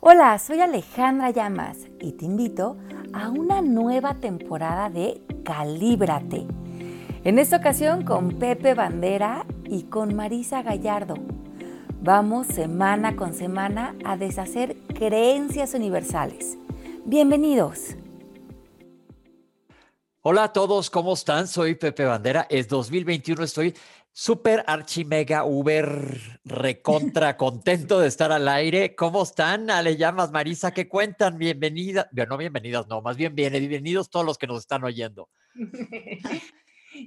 Hola, soy Alejandra Llamas y te invito a una nueva temporada de Calíbrate. En esta ocasión con Pepe Bandera y con Marisa Gallardo. Vamos semana con semana a deshacer creencias universales. Bienvenidos. Hola a todos, ¿cómo están? Soy Pepe Bandera. Es 2021, estoy súper archi mega uber recontra contento de estar al aire. ¿Cómo están? Ale llamas Marisa, ¿qué cuentan? Bienvenida, no bienvenidas, no, más bien bienvenidos todos los que nos están oyendo.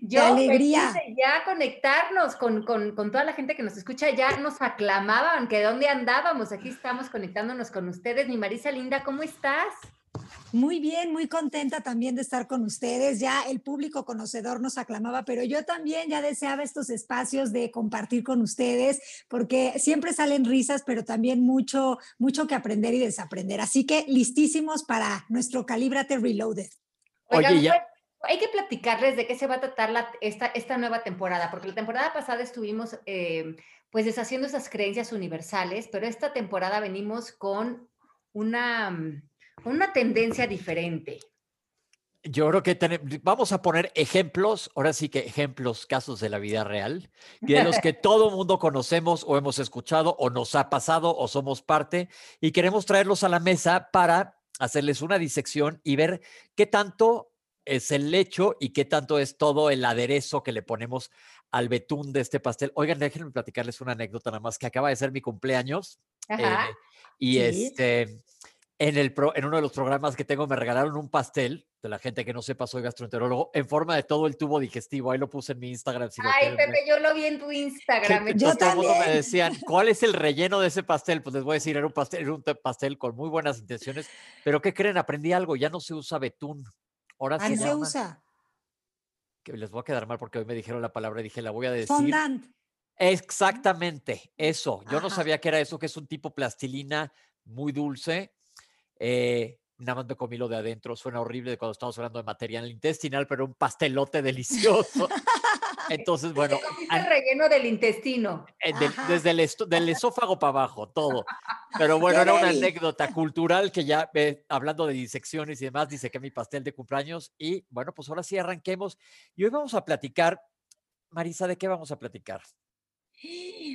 Yo alegría. ya conectarnos con, con, con, toda la gente que nos escucha, ya nos aclamaban que dónde andábamos. Aquí estamos conectándonos con ustedes. Mi Marisa Linda, ¿cómo estás? Muy bien, muy contenta también de estar con ustedes. Ya el público conocedor nos aclamaba, pero yo también ya deseaba estos espacios de compartir con ustedes, porque siempre salen risas, pero también mucho, mucho que aprender y desaprender. Así que listísimos para nuestro Calíbrate Reloaded. Oye, ya. Hay que platicarles de qué se va a tratar la, esta, esta nueva temporada, porque la temporada pasada estuvimos eh, pues deshaciendo esas creencias universales, pero esta temporada venimos con una una tendencia diferente. Yo creo que vamos a poner ejemplos, ahora sí que ejemplos, casos de la vida real, de los que todo mundo conocemos o hemos escuchado o nos ha pasado o somos parte y queremos traerlos a la mesa para hacerles una disección y ver qué tanto es el lecho y qué tanto es todo el aderezo que le ponemos al betún de este pastel. Oigan, déjenme platicarles una anécdota nada más que acaba de ser mi cumpleaños. Eh, y este en, el en uno de los programas que tengo me regalaron un pastel, de la gente que no sepa, soy gastroenterólogo, en forma de todo el tubo digestivo. Ahí lo puse en mi Instagram. Ay, Pepe, yo lo vi en tu Instagram. Yo todo el mundo me decían, ¿cuál es el relleno de ese pastel? Pues les voy a decir, era un pastel, era un pastel con muy buenas intenciones. Pero ¿qué creen? Aprendí algo, ya no se usa betún. Ahora se, se usa? Que les voy a quedar mal porque hoy me dijeron la palabra y dije, la voy a decir. Fondant. Exactamente, eso. Yo no sabía que era eso, que es un tipo plastilina muy dulce eh, nada más me comí lo de adentro, suena horrible cuando estamos hablando de material intestinal, pero un pastelote delicioso. Entonces, bueno. El relleno del intestino. Eh, desde el del esófago para abajo, todo. Pero bueno, era una anécdota cultural que ya, hablando de disecciones y demás, dice que mi pastel de cumpleaños. Y bueno, pues ahora sí arranquemos. Y hoy vamos a platicar, Marisa, ¿de qué vamos a platicar?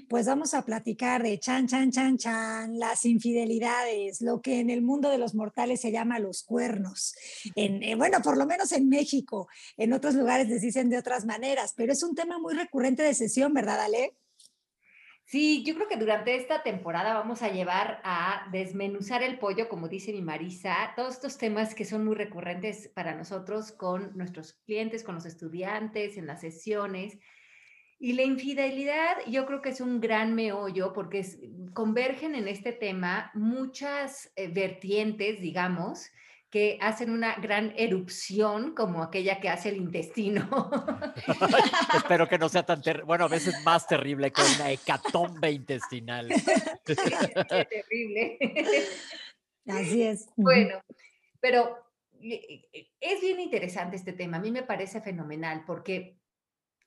Pues vamos a platicar de chan, chan, chan, chan, las infidelidades, lo que en el mundo de los mortales se llama los cuernos. En, eh, bueno, por lo menos en México, en otros lugares les dicen de otras maneras, pero es un tema muy recurrente de sesión, ¿verdad, Ale? Sí, yo creo que durante esta temporada vamos a llevar a desmenuzar el pollo, como dice mi Marisa, todos estos temas que son muy recurrentes para nosotros con nuestros clientes, con los estudiantes, en las sesiones y la infidelidad yo creo que es un gran meollo porque convergen en este tema muchas eh, vertientes, digamos, que hacen una gran erupción como aquella que hace el intestino. Espero que no sea tan terrible. Bueno, a veces más terrible que una hecatombe intestinal. Qué terrible. Así es. Bueno, pero eh, eh, es bien interesante este tema. A mí me parece fenomenal porque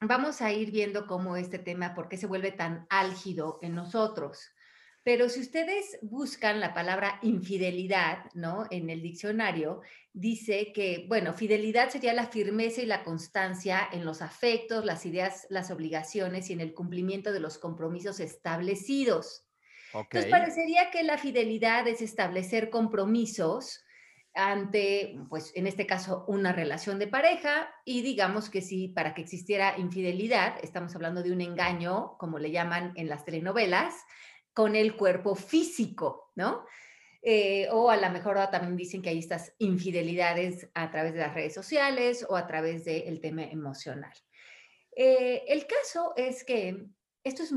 vamos a ir viendo cómo este tema, por qué se vuelve tan álgido en nosotros. Pero si ustedes buscan la palabra infidelidad, ¿no? En el diccionario, dice que, bueno, fidelidad sería la firmeza y la constancia en los afectos, las ideas, las obligaciones y en el cumplimiento de los compromisos establecidos. Entonces, parecería que la fidelidad es establecer compromisos ante, pues en este caso, una relación de pareja y digamos que si para que existiera infidelidad, estamos hablando de un engaño, como le llaman en las telenovelas, con el cuerpo físico, ¿no? Eh, o a lo mejor también dicen que hay estas infidelidades a través de las redes sociales o a través del tema emocional. Eh, el caso es que esto es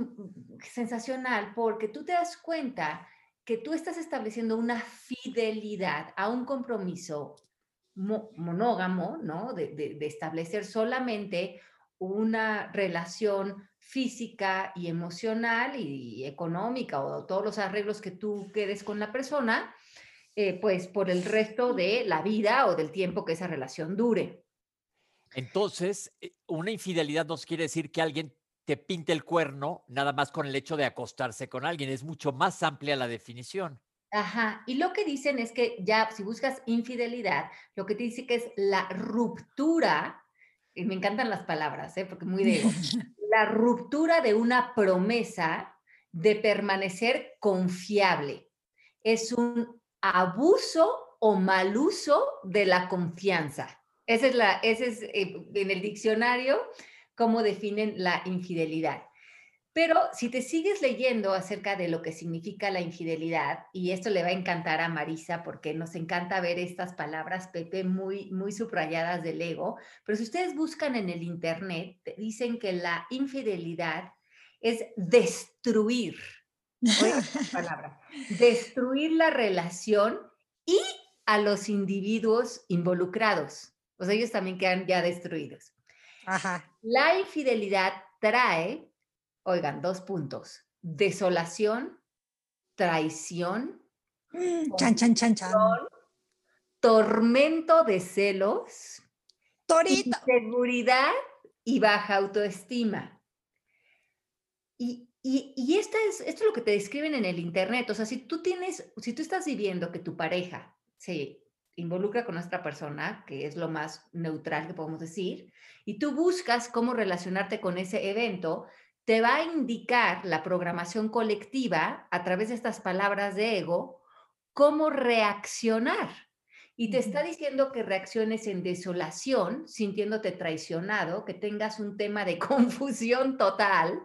sensacional porque tú te das cuenta que tú estás estableciendo una fidelidad a un compromiso monógamo, ¿no? De, establecer solamente una relación física y emocional y, económica o todos los arreglos que tú quedes con la persona, eh, pues por el resto de la vida o del tiempo que esa relación dure. Entonces, eh, una infidelidad nos quiere decir que alguien te pinte el cuerno nada más con el hecho de acostarse con alguien. Es mucho más amplia la definición. Ajá, y lo que dicen es que ya si buscas infidelidad, lo que te dice que es la ruptura, y me encantan las palabras, ¿eh? porque muy de la ruptura de una promesa de permanecer confiable. Es un abuso o mal uso de la confianza. Esa es la, ese es eh, en el diccionario cómo definen la infidelidad. Pero si te sigues leyendo acerca de lo que significa la infidelidad, y esto le va a encantar a Marisa porque nos encanta ver estas palabras, Pepe, muy, muy subrayadas del ego, pero si ustedes buscan en el Internet, dicen que la infidelidad es destruir, palabra, destruir la relación y a los individuos involucrados. Sea, ellos también quedan ya destruidos. La infidelidad trae Oigan, dos puntos. Desolación, traición, mm, chan, chan, chan, chan. tormento de celos, Torito. inseguridad y baja autoestima. Y, y, esta es, esto es lo que te describen en el Internet. O sea, si tú tienes, si tú estás viviendo que tu pareja se involucra con nuestra persona, que es lo más neutral que podemos decir, y tú buscas cómo relacionarte con ese evento, te va a indicar la programación colectiva a través de estas palabras de ego cómo reaccionar. Y te está diciendo que reacciones en desolación, sintiéndote traicionado, que tengas un tema de confusión total.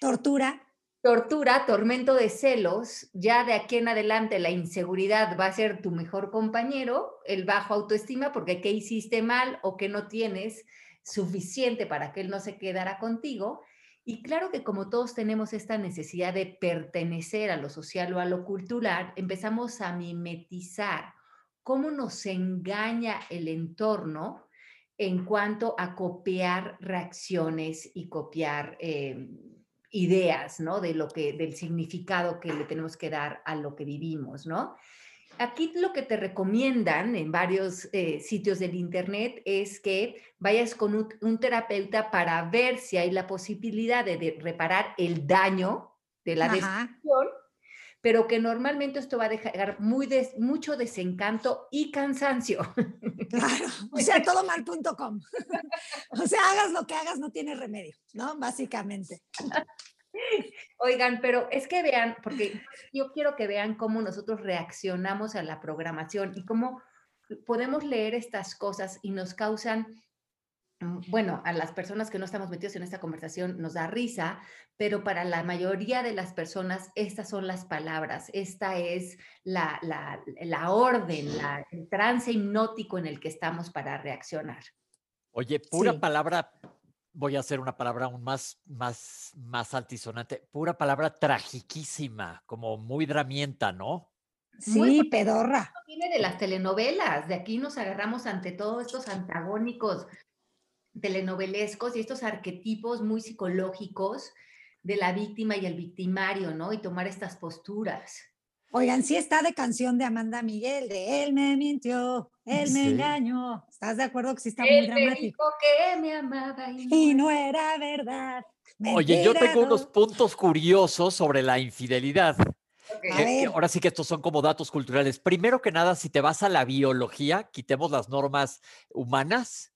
Tortura. Tortura, tormento de celos, ya de aquí en adelante la inseguridad va a ser tu mejor compañero, el bajo autoestima, porque qué hiciste mal o que no tienes suficiente para que él no se quedara contigo, y claro que como todos tenemos esta necesidad de pertenecer a lo social o a lo cultural, empezamos a mimetizar cómo nos engaña el entorno en cuanto a copiar reacciones y copiar eh, ideas, ¿no? De lo que, del significado que le tenemos que dar a lo que vivimos, ¿no? Aquí lo que te recomiendan en varios eh, sitios del Internet es que vayas con un, terapeuta para ver si hay la posibilidad de, reparar el daño de la destrucción, pero que normalmente esto va a dejar muy mucho desencanto y cansancio. Claro, o sea, todomal.com. O sea, hagas lo que hagas, no tiene remedio, ¿no? Básicamente. Oigan, pero es que vean, porque yo quiero que vean cómo nosotros reaccionamos a la programación y cómo podemos leer estas cosas y nos causan, bueno, a las personas que no estamos metidos en esta conversación nos da risa, pero para la mayoría de las personas estas son las palabras, esta es la, orden, el trance hipnótico en el que estamos para reaccionar. Oye, pura palabra voy a hacer una palabra aún más, más, más altisonante, pura palabra tragiquísima, como muy dramienta, ¿no? Sí, pedorra. Viene de las telenovelas, de aquí nos agarramos ante todos estos antagónicos telenovelescos y estos arquetipos muy psicológicos de la víctima y el victimario, ¿no? Y tomar estas posturas. Oigan, sí está de canción de Amanda Miguel, de Él me mintió, Él me engañó. ¿Estás de acuerdo que sí está muy dramático? Me dijo que me amaba y no, era verdad. Oye, yo tengo unos puntos curiosos sobre la infidelidad. ahora sí que estos son como datos culturales. Primero que nada, si te vas a la biología, quitemos las normas humanas.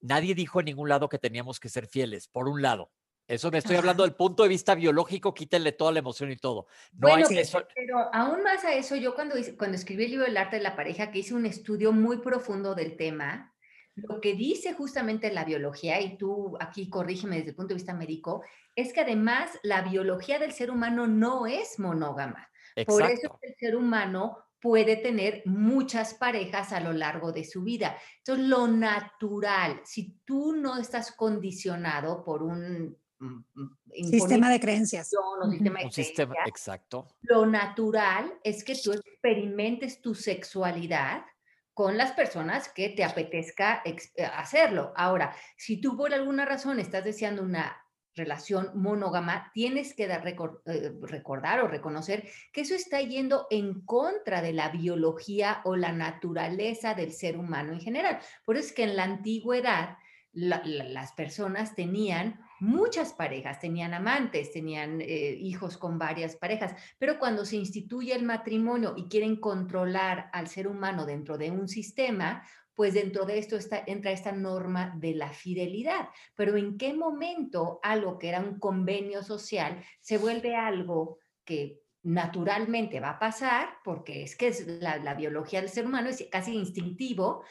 Nadie dijo en ningún lado que teníamos que ser fieles, por un lado. Eso me estoy hablando del punto de vista biológico, quítenle toda la emoción y todo. No bueno, pero aún más a eso, yo cuando, cuando escribí el libro El arte de la pareja, que hice un estudio muy profundo del tema, lo que dice justamente la biología, y tú aquí corrígeme desde el punto de vista médico, es que además la biología del ser humano no es monógama. Por eso el ser humano puede tener muchas parejas a lo largo de su vida. Entonces, lo natural, si tú no estás condicionado por un Mm, mm, sistema de creencias. Un sistema, exacto. Lo natural es que tú experimentes tu sexualidad con las personas que te apetezca eh, hacerlo. Ahora, si tú por alguna razón estás deseando una relación monógama, tienes que eh, recordar o reconocer que eso está yendo en contra de la biología o la naturaleza del ser humano en general. Por eso es que en la antigüedad las personas tenían muchas parejas, tenían amantes, tenían eh, hijos con varias parejas, pero cuando se instituye el matrimonio y quieren controlar al ser humano dentro de un sistema, pues dentro de esto entra esta norma de la fidelidad. Pero ¿en qué momento algo que era un convenio social se vuelve algo que naturalmente va a pasar, porque es que es la, biología del ser humano es casi instintivo,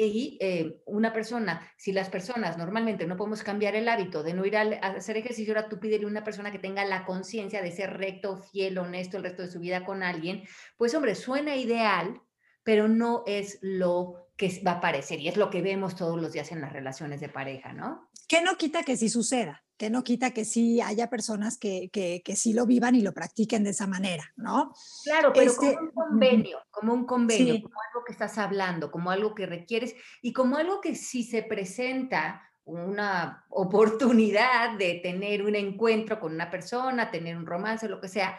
y eh, una persona, si las personas normalmente no podemos cambiar el hábito de no ir a, hacer ejercicio, ahora tú pídele a una persona que tenga la conciencia de ser recto, fiel, honesto el resto de su vida con alguien, pues hombre, suena ideal, pero no es lo que va a aparecer y es lo que vemos todos los días en las relaciones de pareja, ¿no? Que no quita que sí suceda, que no quita que sí haya personas que, que, que sí lo vivan y lo practiquen de esa manera, ¿no? Claro, pero como este, un convenio, como un convenio, como algo que estás hablando, como algo que requieres y como algo que si se presenta una oportunidad de tener un encuentro con una persona, tener un romance, lo que sea,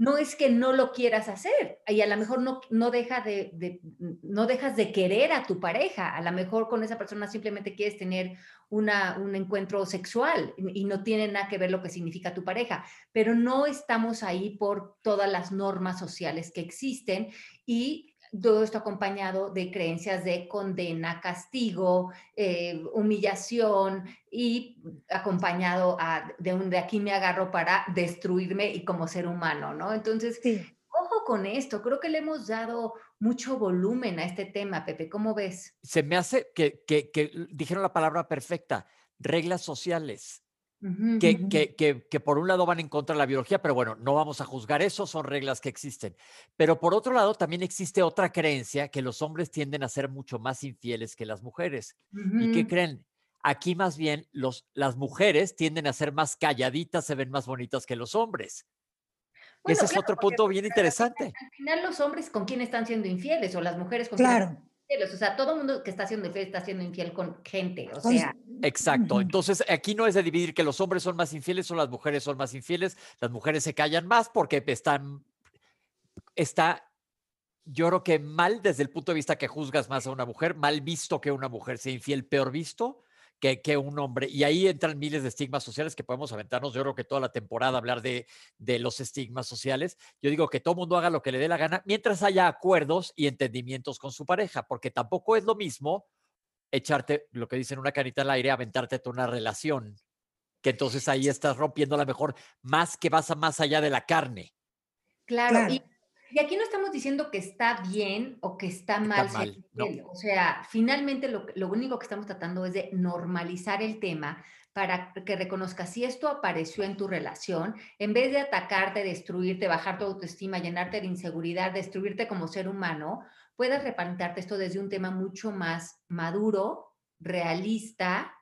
no es que no lo quieras hacer y a lo mejor no, no, deja de, no dejas de querer a tu pareja, a lo mejor con esa persona simplemente quieres tener una, un encuentro sexual y no tiene nada que ver lo que significa tu pareja, pero no estamos ahí por todas las normas sociales que existen y todo esto acompañado de creencias de condena, castigo, eh, humillación y acompañado de un de aquí me agarro para destruirme y como ser humano, ¿no? Entonces, ojo con esto, creo que le hemos dado mucho volumen a este tema, Pepe, ¿cómo ves? Se me hace que, que, que dijeron la palabra perfecta, reglas sociales que, que, que, por un lado van en contra de la biología, pero bueno, no vamos a juzgar eso, son reglas que existen. Pero por otro lado, también existe otra creencia que los hombres tienden a ser mucho más infieles que las mujeres. ¿Y qué creen? Aquí más bien los, las mujeres tienden a ser más calladitas, se ven más bonitas que los hombres. Ese es otro punto bien interesante. Al final, los hombres con quién están siendo infieles o las mujeres con claro. O sea, todo el mundo que está haciendo infiel está siendo infiel con gente. O sea. Exacto. Entonces, aquí no es de dividir que los hombres son más infieles o las mujeres son más infieles. Las mujeres se callan más porque están. Está, yo creo que mal desde el punto de vista que juzgas más a una mujer, mal visto que una mujer sea infiel, peor visto que, un hombre. Y ahí entran miles de estigmas sociales que podemos aventarnos. Yo creo que toda la temporada hablar de, de los estigmas sociales. Yo digo que todo mundo haga lo que le dé la gana mientras haya acuerdos y entendimientos con su pareja, porque tampoco es lo mismo echarte, lo que dicen, una carita al aire, aventarte toda una relación, que entonces ahí estás rompiendo a lo mejor más que vas a más allá de la carne. Claro, y aquí no estamos diciendo que está bien o que está mal. O sea, finalmente lo, lo, único que estamos tratando es de normalizar el tema para que reconozcas si esto apareció en tu relación, en vez de atacarte, destruirte, bajar tu autoestima, llenarte de inseguridad, destruirte como ser humano, puedas replantearte esto desde un tema mucho más maduro, realista,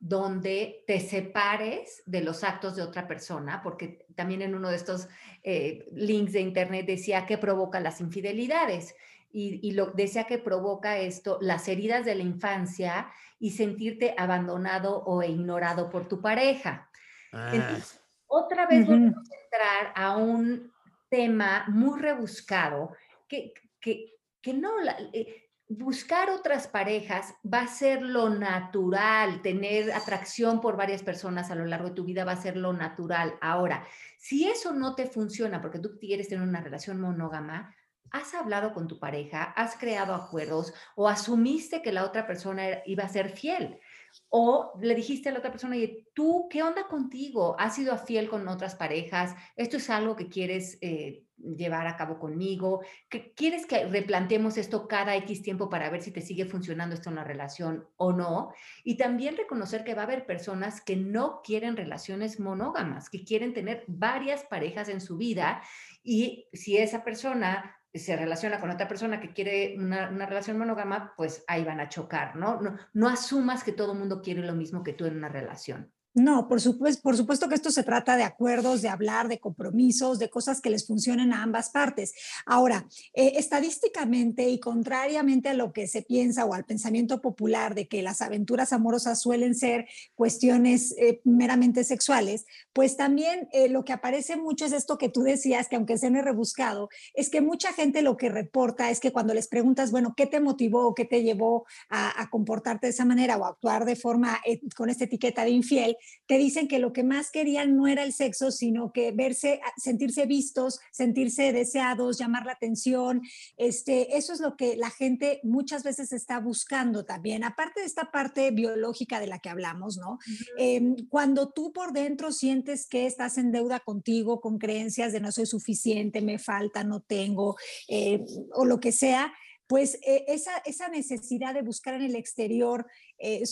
donde te separes de los actos de otra persona, porque también en uno de estos eh, links de internet decía que provoca las infidelidades y, lo decía que provoca esto, las heridas de la infancia y sentirte abandonado o ignorado por tu pareja. Ah. otra vez vamos a entrar a un tema muy rebuscado que, que, que no, eh, buscar otras parejas va a ser lo natural, tener atracción por varias personas a lo largo de tu vida va a ser lo natural. Ahora, si eso no te funciona porque tú quieres tener una relación monógama, has hablado con tu pareja, has creado acuerdos o asumiste que la otra persona iba a ser fiel. O le dijiste a la otra persona, y tú, ¿qué onda contigo? ¿Has sido fiel con otras parejas? ¿Esto es algo que quieres eh, llevar a cabo conmigo? ¿Quieres que replanteemos esto cada X tiempo para ver si te sigue funcionando esto en la relación o no? Y también reconocer que va a haber personas que no quieren relaciones monógamas, que quieren tener varias parejas en su vida y si esa persona se relaciona con otra persona que quiere una, relación monógama, pues ahí van a chocar, ¿no? ¿no? No asumas que todo el mundo quiere lo mismo que tú en una relación. No, por supuesto, por que esto se trata de acuerdos, de hablar, de compromisos, de cosas que les funcionen a ambas partes. Ahora, eh, estadísticamente y contrariamente a lo que se piensa o al pensamiento popular de que las aventuras amorosas suelen ser cuestiones eh, meramente sexuales, pues también eh, lo que aparece mucho es esto que tú decías, que aunque se me rebuscado, es que mucha gente lo que reporta es que cuando les preguntas, bueno, ¿qué te motivó o qué te llevó a, a comportarte de esa manera o a actuar de forma con esta etiqueta de infiel? Te dicen que lo que más querían no era el sexo, sino que verse, sentirse vistos, sentirse deseados, llamar la atención. Este, eso es lo que la gente muchas veces está buscando también, aparte de esta parte biológica de la que hablamos, ¿no? Em, cuando tú por dentro sientes que estás en deuda contigo, con creencias de no soy suficiente, me falta, no tengo, eh, o lo que sea, pues eh, esa, esa, necesidad de buscar en el exterior, eh,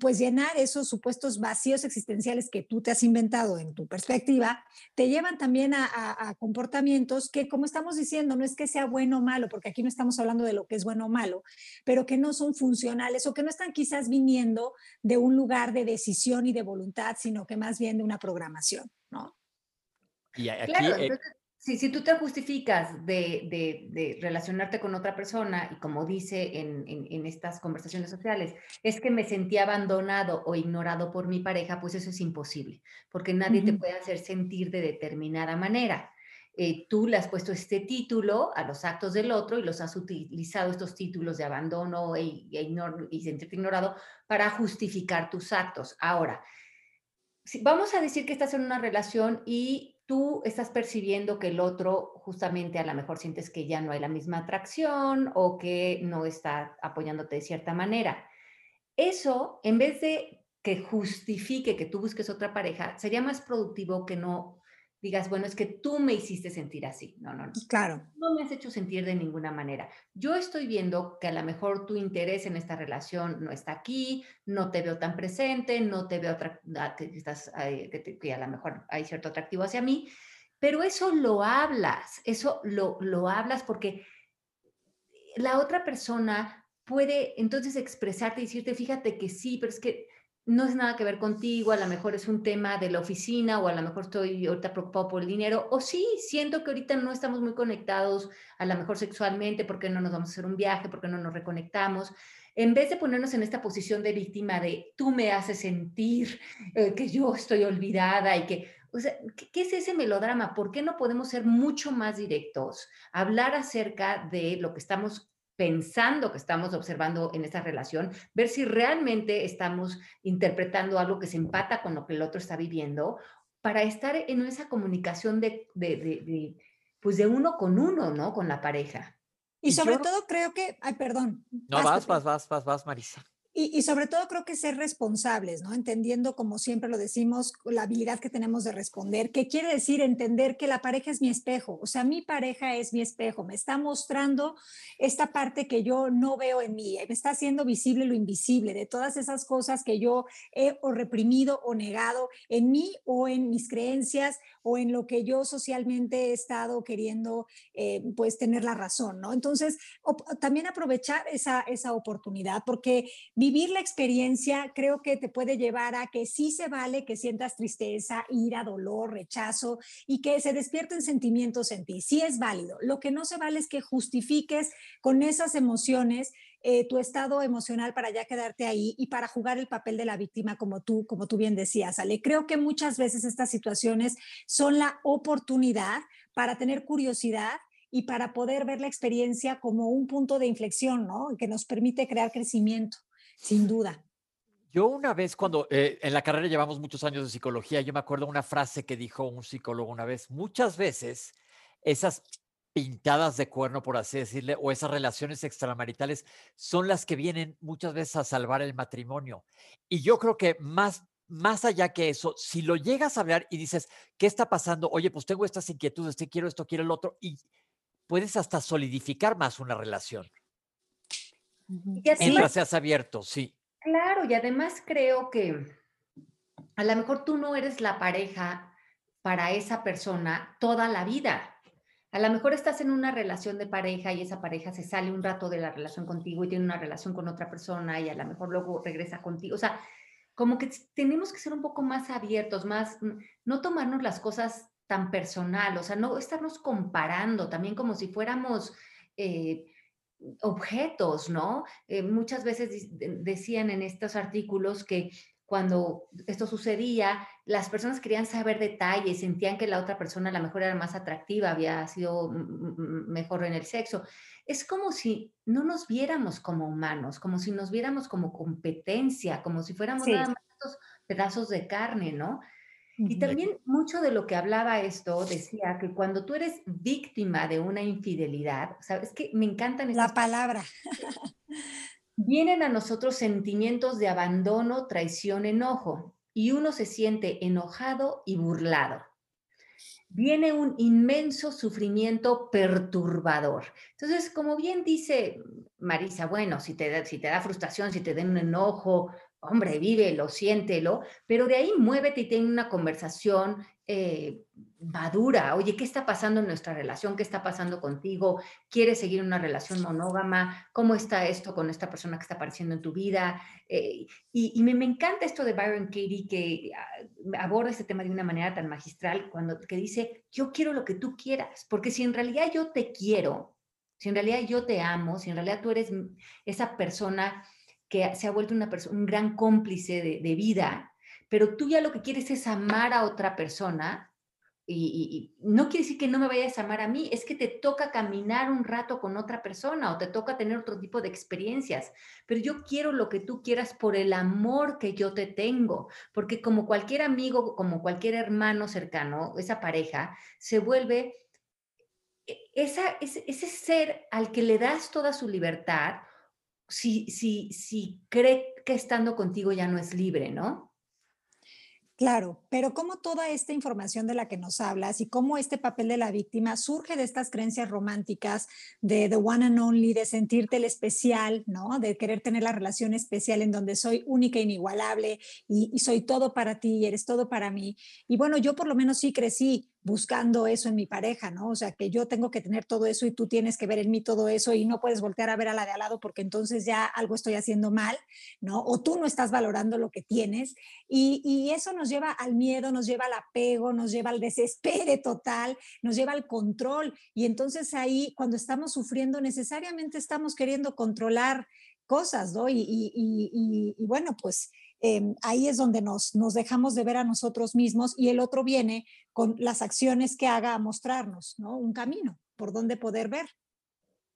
pues llenar esos supuestos vacíos existenciales que tú te has inventado en tu perspectiva, te llevan también a, comportamientos que, como estamos diciendo, no es que sea bueno o malo, porque aquí no estamos hablando de lo que es bueno o malo, pero que no son funcionales o que no están quizás viniendo de un lugar de decisión y de voluntad, sino que más bien de una programación, ¿no? Y aquí, claro, Sí, si tú te justificas de, relacionarte con otra persona, y como dice en, estas conversaciones sociales, es que me sentí abandonado o ignorado por mi pareja, pues eso es imposible, porque nadie te puede hacer sentir de determinada manera. Eh, tú le has puesto este título a los actos del otro y los has utilizado estos títulos de abandono e, e y sentirte ignorado para justificar tus actos. Ahora, si, vamos a decir que estás en una relación y tú estás percibiendo que el otro justamente a lo mejor sientes que ya no hay la misma atracción o que no está apoyándote de cierta manera. Eso, en vez de que justifique que tú busques otra pareja, sería más productivo que no digas, bueno, es que tú me hiciste sentir así. No, no, no. Claro. No me has hecho sentir de ninguna manera. Yo estoy viendo que a lo mejor tu interés en esta relación no está aquí, no te veo tan presente, no te veo que, estás, que, que a lo mejor hay cierto atractivo hacia mí, pero eso lo hablas, eso lo, lo hablas porque la otra persona puede entonces expresarte y decirte, fíjate que sí, pero es que no es nada que ver contigo, a lo mejor es un tema de la oficina o a lo mejor estoy ahorita preocupado por el dinero, o sí, siento que ahorita no estamos muy conectados, a lo mejor sexualmente, porque no nos vamos a hacer un viaje, porque no nos reconectamos. En vez de ponernos en esta posición de víctima de tú me haces sentir eh, que yo estoy olvidada y que, o sea, ¿qué, es ese melodrama? ¿Por qué no podemos ser mucho más directos? Hablar acerca de lo que estamos pensando que estamos observando en esa relación, ver si realmente estamos interpretando algo que se empata con lo que el otro está viviendo, para estar en esa comunicación de, pues de uno con uno, ¿no? Con la pareja. Y sobre todo creo que, ay, perdón. No, vas, vas, vas, vas, vas, Marisa. Y, sobre todo creo que ser responsables, ¿no? Entendiendo, como siempre lo decimos, la habilidad que tenemos de responder, que quiere decir entender que la pareja es mi espejo, o sea, mi pareja es mi espejo, me está mostrando esta parte que yo no veo en mí, me está haciendo visible lo invisible, de todas esas cosas que yo he o reprimido o negado en mí o en mis creencias o en lo que yo socialmente he estado queriendo, eh, pues, tener la razón, ¿no? Entonces, también aprovechar esa, esa oportunidad, porque vivir la experiencia creo que te puede llevar a que sí se vale que sientas tristeza, ira, dolor, rechazo y que se despierten sentimientos en ti. Sí es válido. Lo que no se vale es que justifiques con esas emociones eh, tu estado emocional para ya quedarte ahí y para jugar el papel de la víctima como tú, como tú bien decías, Ale. Creo que muchas veces estas situaciones son la oportunidad para tener curiosidad y para poder ver la experiencia como un punto de inflexión, ¿no? Que nos permite crear crecimiento sin duda. Yo una vez cuando eh, en la carrera llevamos muchos años de psicología, yo me acuerdo una frase que dijo un psicólogo una vez, muchas veces esas pintadas de cuerno, por así decirle, o esas relaciones extramaritales son las que vienen muchas veces a salvar el matrimonio. Y yo creo que más, más allá que eso, si lo llegas a hablar y dices, ¿qué está pasando? Oye, pues tengo estas inquietudes, te quiero esto, quiero el otro, y puedes hasta solidificar más una relación. Mientras seas abierto, sí. Claro, y además creo que a lo mejor tú no eres la pareja para esa persona toda la vida. A lo mejor estás en una relación de pareja y esa pareja se sale un rato de la relación contigo y tiene una relación con otra persona y a lo mejor luego regresa contigo. O sea, como que tenemos que ser un poco más abiertos, más, no tomarnos las cosas tan personal, o sea, no estarnos comparando también como si fuéramos... Eh, objetos, ¿no? Eh, muchas veces decían en estos artículos que cuando esto sucedía, las personas querían saber detalles, sentían que la otra persona a lo mejor era más atractiva, había sido mejor en el sexo. Es como si no nos viéramos como humanos, como si nos viéramos como competencia, como si fuéramos nada más pedazos de carne, ¿no? Y también mucho de lo que hablaba esto decía que cuando tú eres víctima de una infidelidad, sabes que me encantan estas La palabra. Vienen a nosotros sentimientos de abandono, traición, enojo, y uno se siente enojado y burlado. Viene un inmenso sufrimiento perturbador. Entonces, como bien dice Marisa, bueno, si te, da, si te da frustración, si te da un enojo, hombre, vívelo, siéntelo, pero de ahí muévete y ten una conversación eh, madura. Oye, ¿qué está pasando en nuestra relación? ¿Qué está pasando contigo? ¿Quieres seguir una relación monógama? ¿Cómo está esto con esta persona que está apareciendo en tu vida? Eh, y, me, encanta esto de Byron Katie que ah, aborda este tema de una manera tan magistral cuando que dice, yo quiero lo que tú quieras, porque si en realidad yo te quiero, si en realidad yo te amo, si en realidad tú eres esa persona que se ha vuelto una un gran cómplice de, vida, pero tú ya lo que quieres es amar a otra persona, y, no quiere decir que no me vayas a amar a mí, es que te toca caminar un rato con otra persona o te toca tener otro tipo de experiencias, pero yo quiero lo que tú quieras por el amor que yo te tengo, porque como cualquier amigo, como cualquier hermano cercano, esa pareja, se vuelve e, ese, ese ser al que le das toda su libertad si, si, si cree que estando contigo ya no es libre, ¿no? Claro, pero cómo toda esta información de la que nos hablas y cómo este papel de la víctima surge de estas creencias románticas de the one and only, de sentirte el especial, ¿no? De querer tener la relación especial en donde soy única e inigualable y, y soy todo para ti y eres todo para mí. Y bueno, yo por lo menos sí crecí buscando eso en mi pareja, ¿no? O sea, que yo tengo que tener todo eso y tú tienes que ver en mí todo eso y no puedes voltear a ver a la de al lado porque entonces ya algo estoy haciendo mal, ¿no? O tú no estás valorando lo que tienes y, y eso nos lleva al miedo, nos lleva al apego, nos lleva al desespero total, nos lleva al control y entonces ahí cuando estamos sufriendo necesariamente estamos queriendo controlar cosas, ¿no? Y, y, y, y bueno, pues Em, ahí es donde nos, nos dejamos de ver a nosotros mismos y el otro viene con las acciones que haga a mostrarnos, ¿no? Un camino por donde poder ver.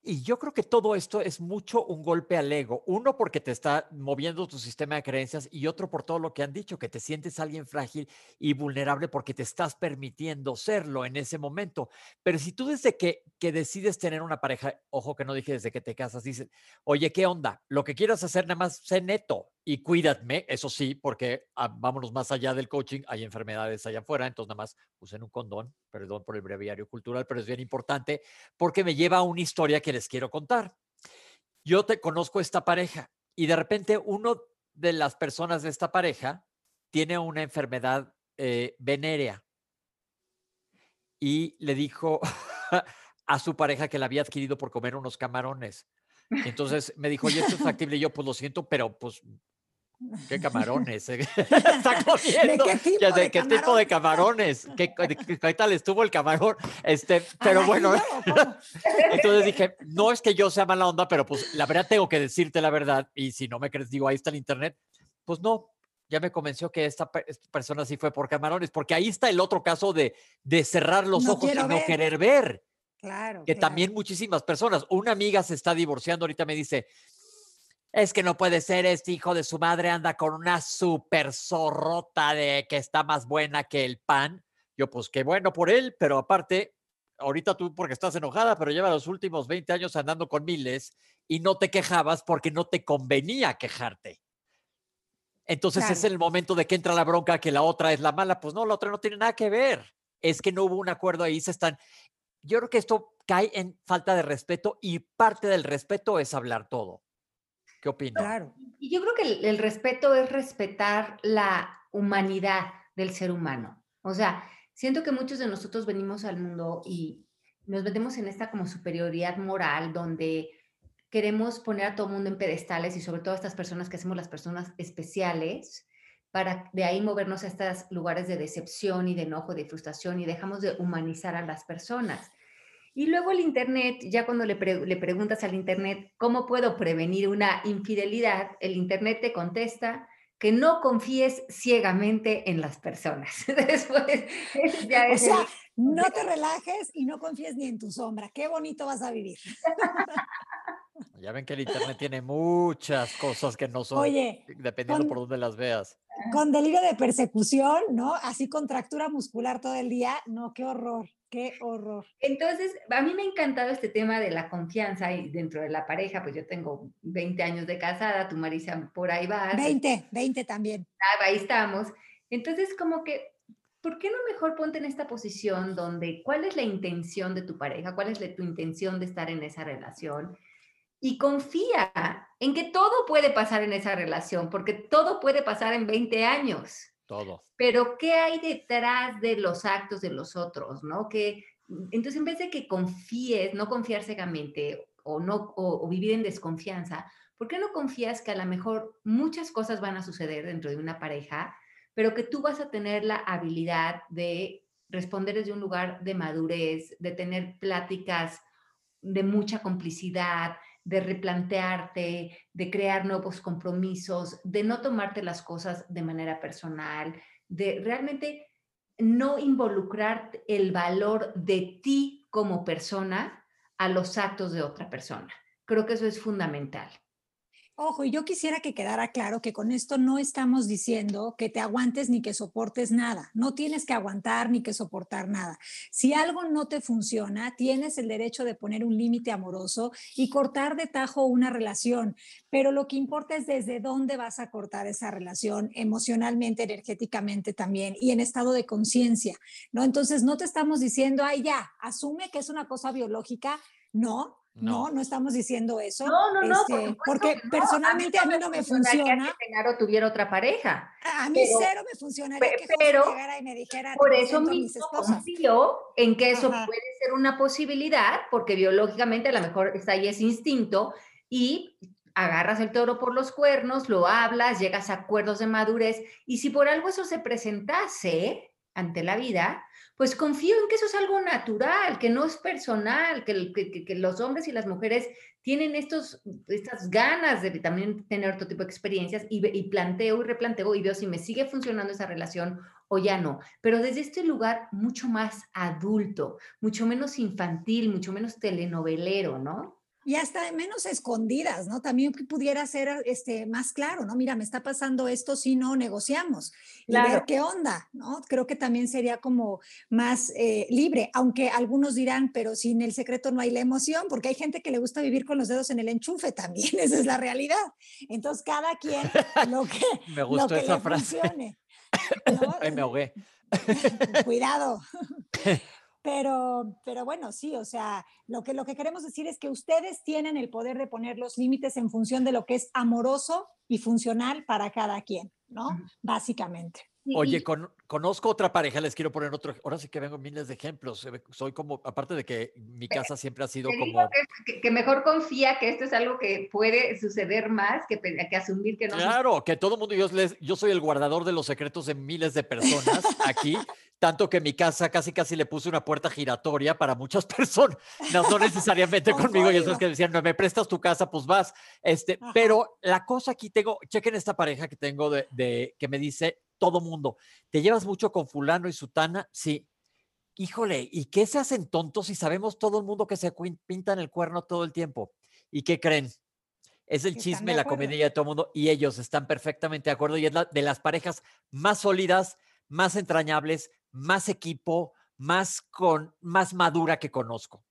Y yo creo que todo esto es mucho un golpe al ego. Uno, porque te está moviendo tu sistema de creencias y otro por todo lo que han dicho, que te sientes alguien frágil y vulnerable porque te estás permitiendo serlo en ese momento. Pero si tú desde que, que decides tener una pareja, ojo que no dije desde que te casas, dices, oye, ¿qué onda? Lo que quieras hacer, nada más sé neto y cuídame, eso sí, porque ah, vámonos más allá del coaching, hay enfermedades allá afuera, entonces nada más usen un condón, perdón por el breviario cultural, pero es bien importante porque me lleva a una historia que les quiero contar. Yo te conozco esta pareja y de repente uno de las personas de esta pareja tiene una enfermedad eh, venérea y le dijo a su pareja que la había adquirido por comer unos camarones. Entonces me dijo, oye, esto es factible. Y yo, pues lo siento, pero pues ¿Qué camarones? está comiendo. ¿De qué tipo, de, camarones? ¿Qué, tal estuvo el camarón? Este, pero bueno, entonces dije, no es que yo sea mala onda, pero pues la verdad tengo que decirte la verdad. Y si no me crees, digo, ahí está el internet. Pues no, ya me convenció que esta, persona sí fue por camarones, porque ahí está el otro caso de, de cerrar los ojos y no querer ver. Claro. Que también muchísimas personas. Una amiga se está divorciando, ahorita me dice, es que no puede ser, este hijo de su madre anda con una super zorrota de que está más buena que el pan. Yo, pues qué bueno por él, pero aparte, ahorita tú porque estás enojada, pero lleva los últimos 20 años andando con miles y no te quejabas porque no te convenía quejarte. Entonces es el momento de que entra la bronca que la otra es la mala. Pues no, la otra no tiene nada que ver. Es que no hubo un acuerdo ahí, se están. Yo creo que esto cae en falta de respeto y parte del respeto es hablar todo. ¿Qué opinas? Claro. Y yo creo que el, respeto es respetar la humanidad del ser humano. O sea, siento que muchos de nosotros venimos al mundo y nos metemos en esta como superioridad moral donde queremos poner a todo el mundo en pedestales y sobre todo a estas personas que hacemos las personas especiales para de ahí movernos a estos lugares de decepción y de enojo, de frustración y dejamos de humanizar a las personas. Y luego el Internet, ya cuando le, le, preguntas al Internet cómo puedo prevenir una infidelidad, el Internet te contesta que no confíes ciegamente en las personas. Después, ya es o sea, no te relajes y no confíes ni en tu sombra. Qué bonito vas a vivir. Ya ven que el Internet tiene muchas cosas que no son, Oye, dependiendo por dónde las veas. con delirio de persecución, ¿no? Así contractura muscular todo el día. No, qué horror, qué horror. Entonces, a mí me ha encantado este tema de la confianza y dentro de la pareja, pues yo tengo 20 años de casada, tu Marisa por ahí va. 20, 20 también. Ah, ahí estamos. Entonces, como que, ¿por qué no mejor ponte en esta posición donde, cuál es la intención de tu pareja? ¿Cuál es la, tu intención de estar en esa relación? Y confía en que todo puede pasar en esa relación, porque todo puede pasar en 20 años. Todo. Pero ¿qué hay detrás de los actos de los otros? ¿no? Que, entonces, en vez de que confíes, no confiar ciegamente o, no, o, vivir en desconfianza, ¿por qué no confías que a lo mejor muchas cosas van a suceder dentro de una pareja, pero que tú vas a tener la habilidad de responder desde un lugar de madurez, de tener pláticas de mucha complicidad, de replantearte, de crear nuevos compromisos, de no tomarte las cosas de manera personal, de realmente no involucrar el valor de ti como persona a los actos de otra persona. Creo que eso es fundamental. Ojo, y yo quisiera que quedara claro que con esto no estamos diciendo que te aguantes ni que soportes nada. No tienes que aguantar ni que soportar nada. Si algo no te funciona, tienes el derecho de poner un límite amoroso y cortar de tajo una relación. Pero lo que importa es desde dónde vas a cortar esa relación emocionalmente, energéticamente también y en estado de conciencia, ¿no? Entonces no te estamos diciendo, ay, ya, asume que es una cosa biológica. No, no. no, estamos diciendo eso. No, no, no. Este, porque personalmente a mí, no me funciona. Que Genaro tuviera otra pareja. A mí cero me funcionaría que pero, llegara y me dijera. Por eso mismo confío en que eso puede ser una posibilidad, porque biológicamente a lo mejor está ahí ese instinto y agarras el toro por los cuernos, lo hablas, llegas a acuerdos de madurez y si por algo eso se presentase ante la vida, pues confío en que eso es algo natural, que no es personal, que, los hombres y las mujeres tienen estos, estas ganas de también tener otro tipo de experiencias y, y, planteo y replanteo y veo si me sigue funcionando esa relación o ya no. Pero desde este lugar mucho más adulto, mucho menos infantil, mucho menos telenovelero, ¿no? Y hasta menos escondidas, ¿no? También pudiera ser este, más claro, ¿no? Mira, me está pasando esto si no negociamos y ver qué onda, ¿no? Creo que también sería como más eh, libre, aunque algunos dirán, pero sin el secreto no hay la emoción, porque hay gente que le gusta vivir con los dedos en el enchufe también, esa es la realidad. Entonces, cada quien lo que, me gustó esa frase. Ay, me ahogué. Cuidado. Pero, pero bueno, sí, o sea, lo que, lo que queremos decir es que ustedes tienen el poder de poner los límites en función de lo que es amoroso y funcional para cada quien, ¿no? Básicamente. Oye, conozco otra pareja, les quiero poner otro, ahora sí que vengo miles de ejemplos, soy como, aparte de que mi casa siempre ha sido como... Que, mejor confía que esto es algo que puede suceder más que, que asumir que no... Claro, que todo mundo, yo, yo soy el guardador de los secretos de miles de personas aquí, tanto que mi casa casi casi le puse una puerta giratoria para muchas personas, no, necesariamente conmigo, y eso es que decían, no me prestas tu casa, pues vas, este, pero la cosa aquí tengo, chequen esta pareja que tengo de, de que me dice, todo mundo. ¿Te llevas mucho con fulano y sutana? Sí. Híjole, ¿y qué se hacen tontos si sabemos todo el mundo que se pintan el cuerno todo el tiempo? ¿Y qué creen? Es el chisme, la comedia de todo el mundo y ellos están perfectamente de acuerdo y es la, de las parejas más sólidas, más entrañables, más equipo, más con más madura que conozco.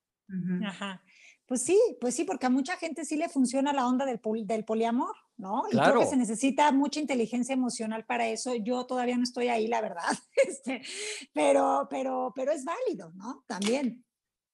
Ajá. Pues sí, pues sí, porque a mucha gente sí le funciona la onda del, del poliamor, ¿no? Y creo que se necesita mucha inteligencia emocional para eso. Yo todavía no estoy ahí, la verdad, este, pero, pero, pero es válido, ¿no? También.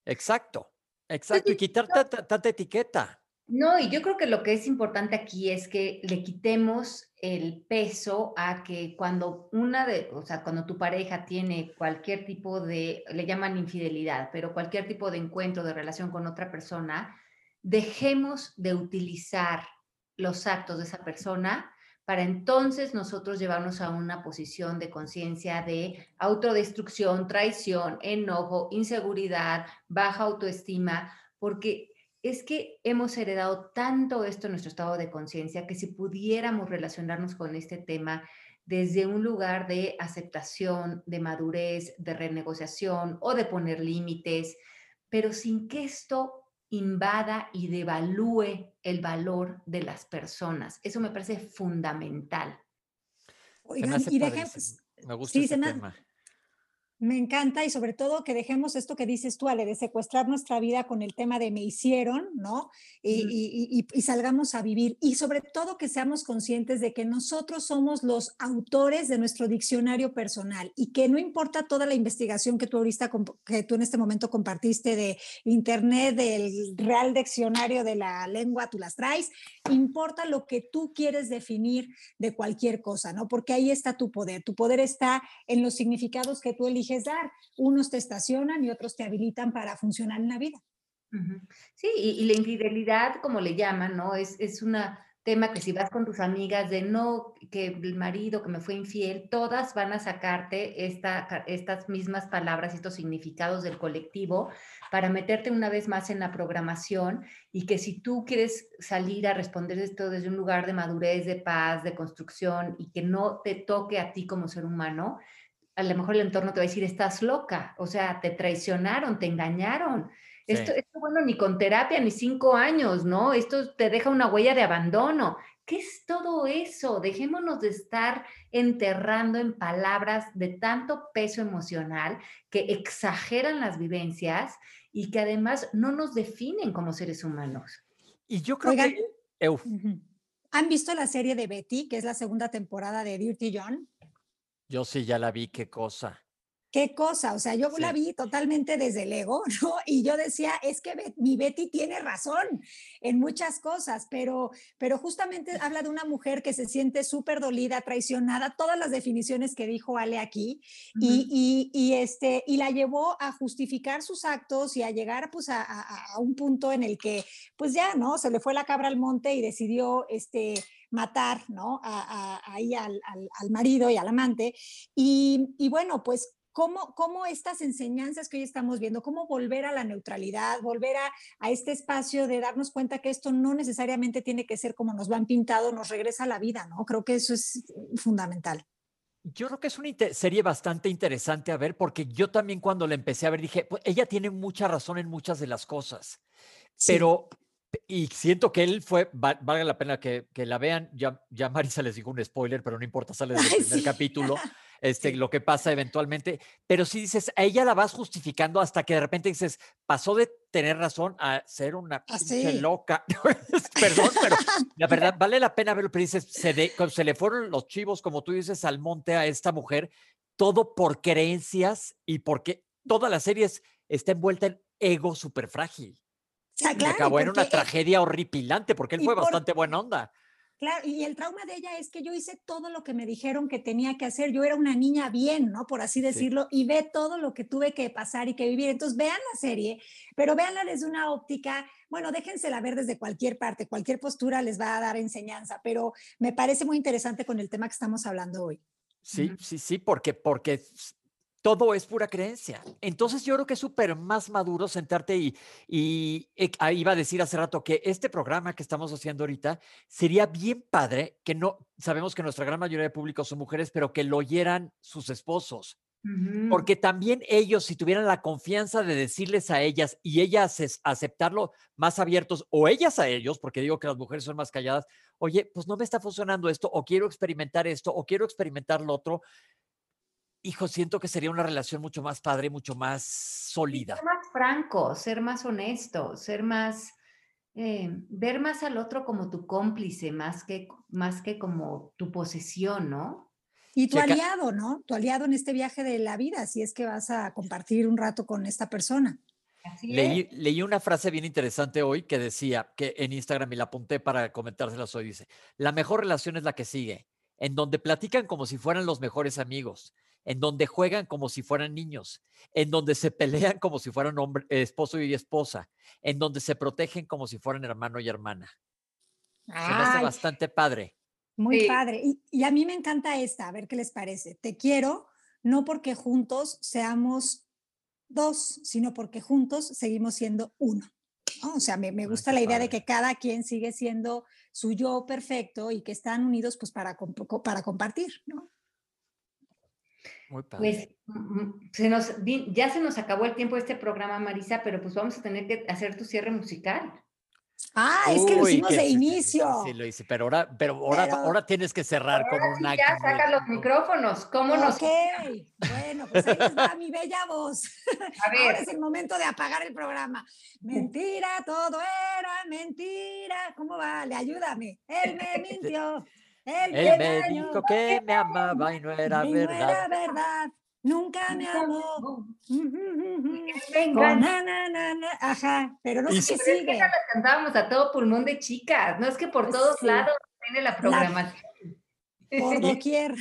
Exacto, exacto. Y quitar tanta etiqueta. No, y yo creo que lo que es importante aquí es que le quitemos el peso a que cuando una de, o sea, cuando tu pareja tiene cualquier tipo de, le llaman infidelidad, pero cualquier tipo de encuentro, de relación con otra persona, dejemos de utilizar los actos de esa persona para entonces nosotros llevarnos a una posición de conciencia de autodestrucción, traición, enojo, inseguridad, baja autoestima, porque es que hemos heredado tanto esto en nuestro estado de conciencia que si pudiéramos relacionarnos con este tema desde un lugar de aceptación, de madurez, de renegociación o de poner límites, pero sin que esto invada y devalúe el valor de las personas. Eso me parece fundamental. Oigan, y dejemos, me gusta sí, tema. Me encanta y sobre todo que dejemos esto que dices tú, Ale, de secuestrar nuestra vida con el tema de me hicieron, ¿no? Y, salgamos a vivir. Y sobre todo que seamos conscientes de que nosotros somos los autores de nuestro diccionario personal y que no importa toda la investigación que tú ahorita, que tú en este momento compartiste de internet, del real diccionario de la lengua, tú las traes, importa lo que tú quieres definir de cualquier cosa, ¿no? Porque ahí está tu poder. Tu poder está en los significados que tú eliges dar. Unos te estacionan y otros te habilitan para funcionar en la vida. Sí, y, la infidelidad, como le llaman, ¿no? Es, es un tema que si vas con tus amigas de no, que el marido que me fue infiel, todas van a sacarte esta, estas mismas palabras, estos significados del colectivo para meterte una vez más en la programación y que si tú quieres salir a responder esto desde un lugar de madurez, de paz, de construcción y que no te toque a ti como ser humano, a lo mejor el entorno te va a decir, estás loca, o sea, te traicionaron, te engañaron. Esto, esto, bueno, ni con terapia, ni cinco años, ¿no? Esto te deja una huella de abandono. ¿Qué es todo eso? Dejémonos de estar enterrando en palabras de tanto peso emocional que exageran las vivencias y que además no nos definen como seres humanos. Y yo creo que... ¿Han visto la serie de Betty, que es la segunda temporada de Dirty John? Yo sí ya la vi, qué cosa. Qué cosa, o sea, yo la vi totalmente desde el ego, ¿no? Y yo decía, es que mi Betty tiene razón en muchas cosas, pero, pero justamente habla de una mujer que se siente súper dolida, traicionada, todas las definiciones que dijo Ale aquí, y, y, este, y la llevó a justificar sus actos y a llegar pues a, a, un punto en el que, pues ya, ¿no? Se le fue la cabra al monte y decidió, este, matar, ¿no? ahí al, marido y al amante. Y, bueno, pues ¿Cómo, ¿Cómo, estas enseñanzas que hoy estamos viendo, cómo volver a la neutralidad, volver a, a, este espacio de darnos cuenta que esto no necesariamente tiene que ser como nos lo han pintado, nos regresa a la vida, ¿no? Creo que eso es fundamental. Yo creo que es una serie bastante interesante a ver, porque yo también cuando la empecé a ver dije, pues, ella tiene mucha razón en muchas de las cosas, pero y siento que él fue, valga la pena que, que, la vean, ya, ya Marisa les dijo un spoiler, pero no importa, sale del primer capítulo, este, lo que pasa eventualmente, pero si dices, a ella la vas justificando hasta que de repente dices, pasó de tener razón a ser una ah, loca. Perdón, pero la verdad vale la pena verlo, pero dices, se, se le fueron los chivos, como tú dices, al monte a esta mujer, todo por creencias y porque toda la serie está envuelta en ego súper frágil. O acabó en una tragedia horripilante porque él fue bastante buena onda. Claro, y el trauma de ella es que yo hice todo lo que me dijeron que tenía que hacer. Yo era una niña bien, ¿no? Por así decirlo, y ve todo lo que tuve que pasar y que vivir. Entonces, vean la serie, pero véanla desde una óptica, bueno, déjensela ver desde cualquier parte, cualquier postura les va a dar enseñanza, pero me parece muy interesante con el tema que estamos hablando hoy. Sí, sí, sí, porque, porque todo es pura creencia. Entonces yo creo que es súper más maduro sentarte y, y, eh, iba a decir hace rato que este programa que estamos haciendo ahorita sería bien padre que no, sabemos que nuestra gran mayoría de público son mujeres, pero que lo oyeran sus esposos. Porque también ellos, si tuvieran la confianza de decirles a ellas y ellas aceptarlo más abiertos, o ellas a ellos, porque digo que las mujeres son más calladas, oye, pues no me está funcionando esto, o quiero experimentar esto, o quiero experimentar lo otro, hijo, siento que sería una relación mucho más padre, mucho más sólida. Ser más franco, ser más honesto, ser más, eh, ver más al otro como tu cómplice, más que, más que como tu posesión, ¿no? Y tu aliado, ¿no? Tu aliado en este viaje de la vida, si es que vas a compartir un rato con esta persona. leí, leí, una frase bien interesante hoy que decía, que en Instagram y la apunté para comentárselas hoy, dice, la mejor relación es la que sigue, en donde platican como si fueran los mejores amigos, en donde juegan como si fueran niños, en donde se pelean como si fueran hombre, esposo y esposa, en donde se protegen como si fueran hermano y hermana. se me hace bastante padre. Muy padre. Y, y, a mí me encanta esta, a ver qué les parece. Te quiero, no porque juntos seamos dos, sino porque juntos seguimos siendo uno. O sea, me, me gusta la idea de que cada quien sigue siendo su yo perfecto y que están unidos pues para, para compartir, ¿no? Pues mm, mm, se nos, ya se nos acabó el tiempo de este programa, Marisa, pero pues vamos a tener que hacer tu cierre musical. Ah, es que lo hicimos que de sí, sí, sí, inicio. Sí, lo hice, pero ahora, pero ahora, Pero- ahora tienes que cerrar con Ahora sí una. ya saca los micrófonos. ¿Cómo nos.? Ok, bueno, pues ahí va mi bella voz. A Ahora es el momento de apagar el programa. Mentira, todo era mentira. ¿Cómo vale? Ayúdame. Él me mintió. Él, Él me dijo que me amaba y no era y no verdad. era verdad. Nunca me amó. venga. Con na, na, na, na. Ajá, pero no sé qué Pero es que sigue. las cantábamos a todo pulmón de chicas. No es que por Pues todos sí. lados tiene la programación. Por doquier.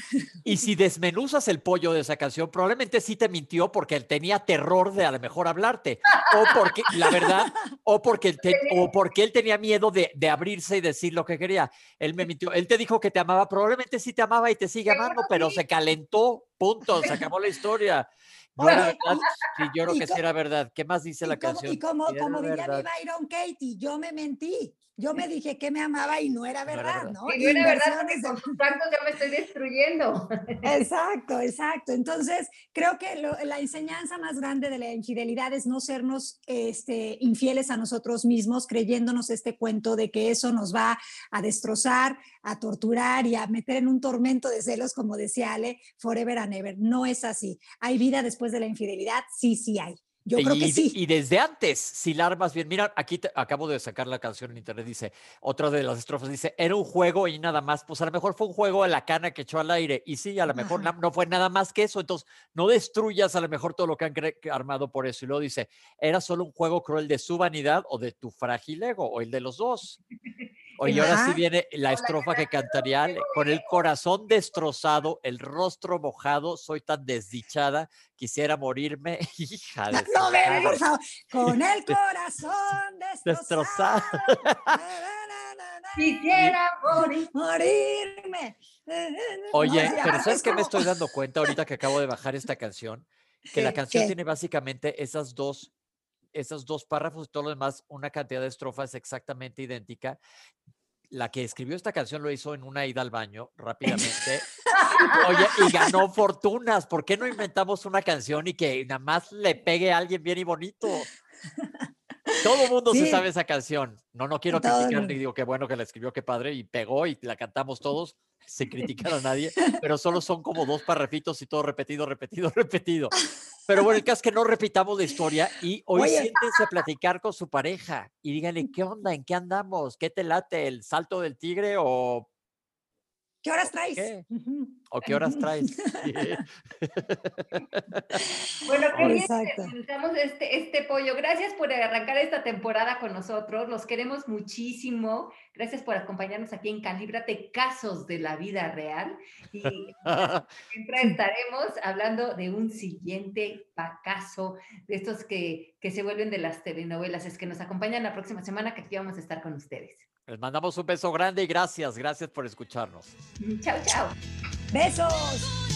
Y si desmenuzas el pollo de esa canción, probablemente sí te mintió porque él tenía terror de a lo mejor hablarte. O porque, la verdad, o porque, él te- o porque él tenía miedo de, de abrirse y decir lo que quería. Él me mintió. Él te dijo que te amaba. Probablemente sí te amaba y te sigue amando, pero se calentó. Punto. Se acabó la historia. No era verdad. Sí, yo creo que sí era verdad. ¿Qué más dice la como, canción? y como, como diría mi. Byron Katie, yo me mentí. Yo me dije que me amaba y no era verdad. ¿no? Y no era verdad porque con cantos ya me estoy destruyendo. Exacto, exacto. Entonces, creo que lo- la enseñanza más grande de la infidelidad es no sernos este, infieles a nosotros mismos, creyéndonos este cuento de que eso nos va a destrozar, a torturar y a meter en un tormento de celos, como decía Ale, forever and ever. No es así. ¿Hay vida después de la infidelidad? Sí, sí hay. Yo creo y, que sí. y desde antes, si la armas bien, mira, aquí te- acabo de sacar la canción en internet, dice, otra de las estrofas dice, era un juego y nada más, pues a lo mejor fue un juego de la cana que echó al aire, y sí, a lo mejor no fue nada más que eso, entonces no destruyas a lo mejor todo lo que han armado por eso, y luego dice, era solo un juego cruel de su vanidad o de tu frágil ego, o el de los dos. Oye, ahora sí viene la estrofa que cantaría con el corazón destrozado, el rostro mojado, soy tan desdichada, quisiera morirme, hija de No, su ven, madre". por favor. Con el corazón Destrozado. Quisiera morir. morirme. Oye, No, pero ¿sabes es qué me estoy dando cuenta ahorita que acabo de bajar esta canción? Que la canción ¿Qué? tiene básicamente esas dos, esos dos párrafos y todo lo demás, una cantidad de estrofas exactamente idéntica. La que escribió esta canción lo hizo en una ida al baño rápidamente. Oye, y ganó fortunas. ¿Por qué no inventamos una canción y que nada más le pegue a alguien bien y bonito? Todo el mundo se Sí. sabe esa canción. No, no quiero Todo criticar ni digo qué bueno que la escribió, qué padre, y pegó y la cantamos todos sin criticar a nadie, pero solo son como dos parrafitos y todo repetido, repetido, repetido. Pero bueno, el caso es que no repitamos la historia y hoy Oye. siéntense a platicar con su pareja y díganle, ¿qué onda? ¿En qué andamos? ¿Qué te late? ¿El salto del tigre o, ¿Qué horas traes? qué? O qué horas traes? Bueno, qué bien disfrutamos este, este pollo. Gracias por arrancar esta temporada con nosotros. Los queremos muchísimo. Gracias por acompañarnos aquí en Calíbrate Casos de la Vida Real. Y siempre estaremos hablando de un siguiente pa- caso, de estos que, que se vuelven de las telenovelas. Es que nos acompañan la próxima semana que aquí vamos a estar con ustedes. Les mandamos un beso grande y gracias, gracias por escucharnos. Chao, chao. Besos.